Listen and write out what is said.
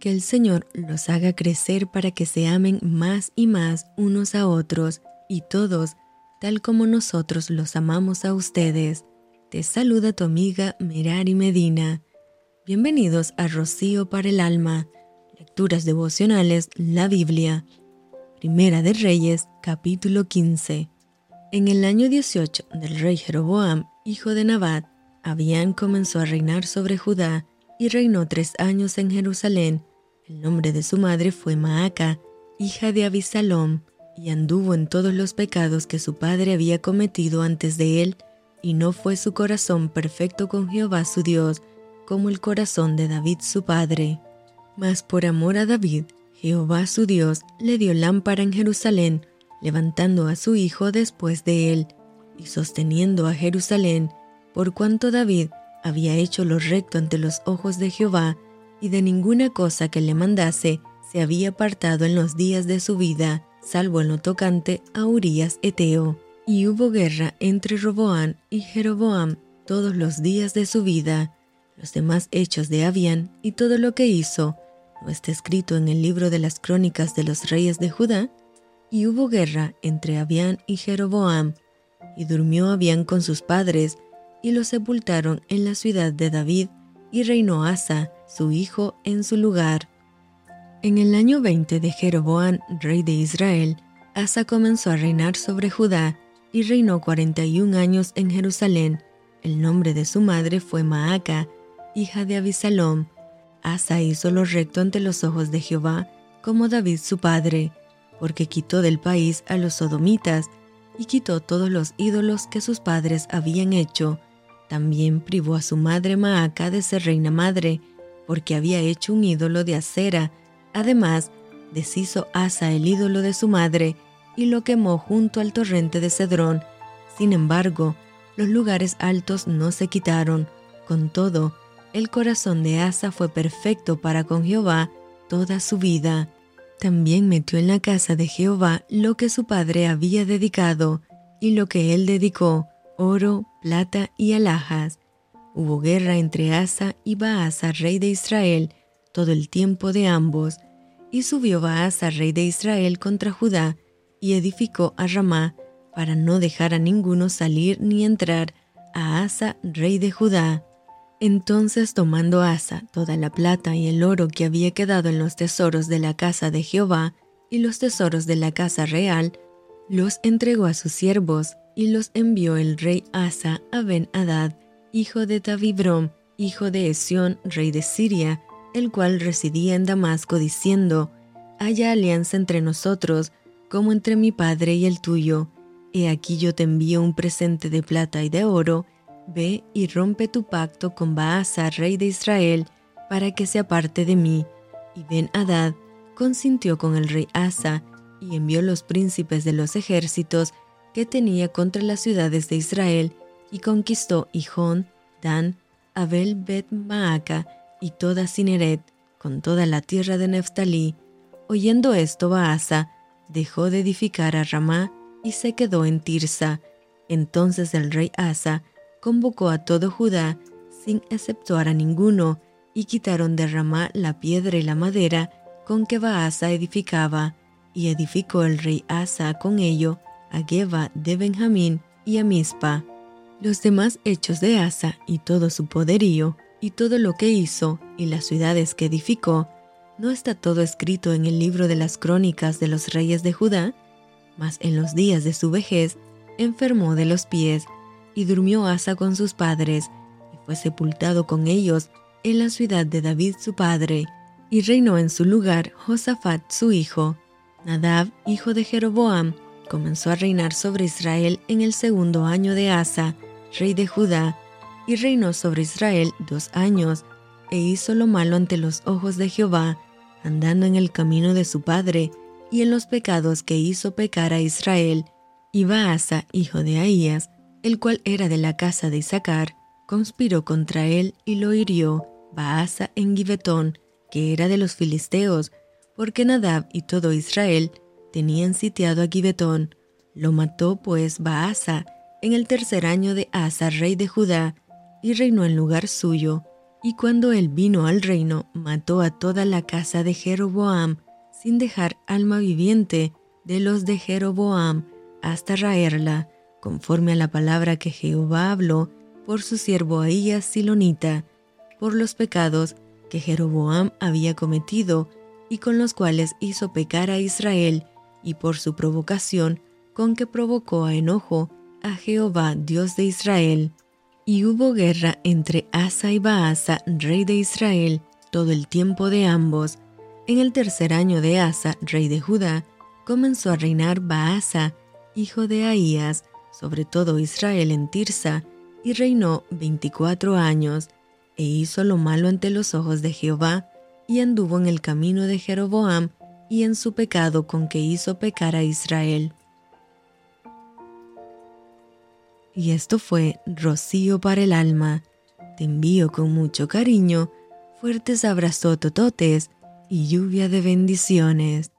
Que el Señor los haga crecer para que se amen más y más unos a otros y todos, tal como nosotros los amamos a ustedes. Te saluda tu amiga Merari Medina. Bienvenidos a Rocío para el Alma, Lecturas Devocionales, la Biblia. Primera de Reyes, capítulo 15. En el año 18 del rey Jeroboam, hijo de Nabat, Abián comenzó a reinar sobre Judá y reinó tres años en Jerusalén. El nombre de su madre fue Maaca, hija de Abisalom, y anduvo en todos los pecados que su padre había cometido antes de él, y no fue su corazón perfecto con Jehová su Dios, como el corazón de David su padre. Mas por amor a David, Jehová su Dios le dio lámpara en Jerusalén, levantando a su hijo después de él, y sosteniendo a Jerusalén, por cuanto David había hecho lo recto ante los ojos de Jehová, y de ninguna cosa que le mandase se había apartado en los días de su vida, salvo en lo tocante a Urías Eteo. Y hubo guerra entre Roboán y Jeroboam todos los días de su vida. Los demás hechos de Abián y todo lo que hizo, ¿no está escrito en el libro de las crónicas de los reyes de Judá? Y hubo guerra entre Abián y Jeroboam, y durmió Abián con sus padres, y lo sepultaron en la ciudad de David, y reinó Asa, su hijo, en su lugar. En el año 20 de Jeroboam, rey de Israel, Asa comenzó a reinar sobre Judá, y reinó 41 años en Jerusalén. El nombre de su madre fue Maaca, hija de Abisalom. Asa hizo lo recto ante los ojos de Jehová, como David su padre porque quitó del país a los sodomitas y quitó todos los ídolos que sus padres habían hecho. También privó a su madre Maaca de ser reina madre, porque había hecho un ídolo de acera. Además, deshizo Asa el ídolo de su madre y lo quemó junto al torrente de Cedrón. Sin embargo, los lugares altos no se quitaron. Con todo, el corazón de Asa fue perfecto para con Jehová toda su vida. También metió en la casa de Jehová lo que su padre había dedicado y lo que él dedicó, oro, plata y alhajas. Hubo guerra entre Asa y Baasa, rey de Israel, todo el tiempo de ambos, y subió Baasa, rey de Israel, contra Judá, y edificó a Ramá, para no dejar a ninguno salir ni entrar, a Asa, rey de Judá. Entonces tomando Asa toda la plata y el oro que había quedado en los tesoros de la casa de Jehová y los tesoros de la casa real, los entregó a sus siervos y los envió el rey Asa a Ben-Hadad, hijo de Tabibrom, hijo de Esión, rey de Siria, el cual residía en Damasco, diciendo, Haya alianza entre nosotros, como entre mi padre y el tuyo. He aquí yo te envío un presente de plata y de oro, Ve y rompe tu pacto con Baasa, rey de Israel, para que se aparte de mí. Y Ben Hadad consintió con el rey Asa y envió los príncipes de los ejércitos que tenía contra las ciudades de Israel y conquistó Hijón, Dan, Abel Bet Maaca y toda Cineret, con toda la tierra de Neftalí. Oyendo esto, Baasa dejó de edificar a Ramá y se quedó en Tirsa. Entonces el rey Asa convocó a todo Judá sin exceptuar a ninguno, y quitaron de Ramá la piedra y la madera con que Baasa edificaba, y edificó el rey Asa con ello a Geba de Benjamín y a Mispa. Los demás hechos de Asa y todo su poderío, y todo lo que hizo, y las ciudades que edificó, ¿no está todo escrito en el libro de las crónicas de los reyes de Judá? Mas en los días de su vejez enfermó de los pies, y durmió Asa con sus padres, y fue sepultado con ellos en la ciudad de David su padre, y reinó en su lugar Josafat su hijo. Nadab, hijo de Jeroboam, comenzó a reinar sobre Israel en el segundo año de Asa, rey de Judá, y reinó sobre Israel dos años, e hizo lo malo ante los ojos de Jehová, andando en el camino de su padre, y en los pecados que hizo pecar a Israel. Y Baasa, hijo de Ahías, el cual era de la casa de Isaacar, conspiró contra él y lo hirió Baasa en Gibetón, que era de los filisteos, porque Nadab y todo Israel tenían sitiado a Gibetón. Lo mató pues Baasa en el tercer año de Asa, rey de Judá, y reinó en lugar suyo. Y cuando él vino al reino, mató a toda la casa de Jeroboam, sin dejar alma viviente de los de Jeroboam, hasta raerla, conforme a la palabra que Jehová habló por su siervo Ahías Silonita, por los pecados que Jeroboam había cometido y con los cuales hizo pecar a Israel, y por su provocación con que provocó a enojo a Jehová, Dios de Israel. Y hubo guerra entre Asa y Baasa, rey de Israel, todo el tiempo de ambos. En el tercer año de Asa, rey de Judá, comenzó a reinar Baasa, hijo de Ahías, sobre todo Israel en Tirsa, y reinó veinticuatro años, e hizo lo malo ante los ojos de Jehová, y anduvo en el camino de Jeroboam, y en su pecado con que hizo pecar a Israel. Y esto fue rocío para el alma. Te envío con mucho cariño, fuertes abrazos tototes y lluvia de bendiciones.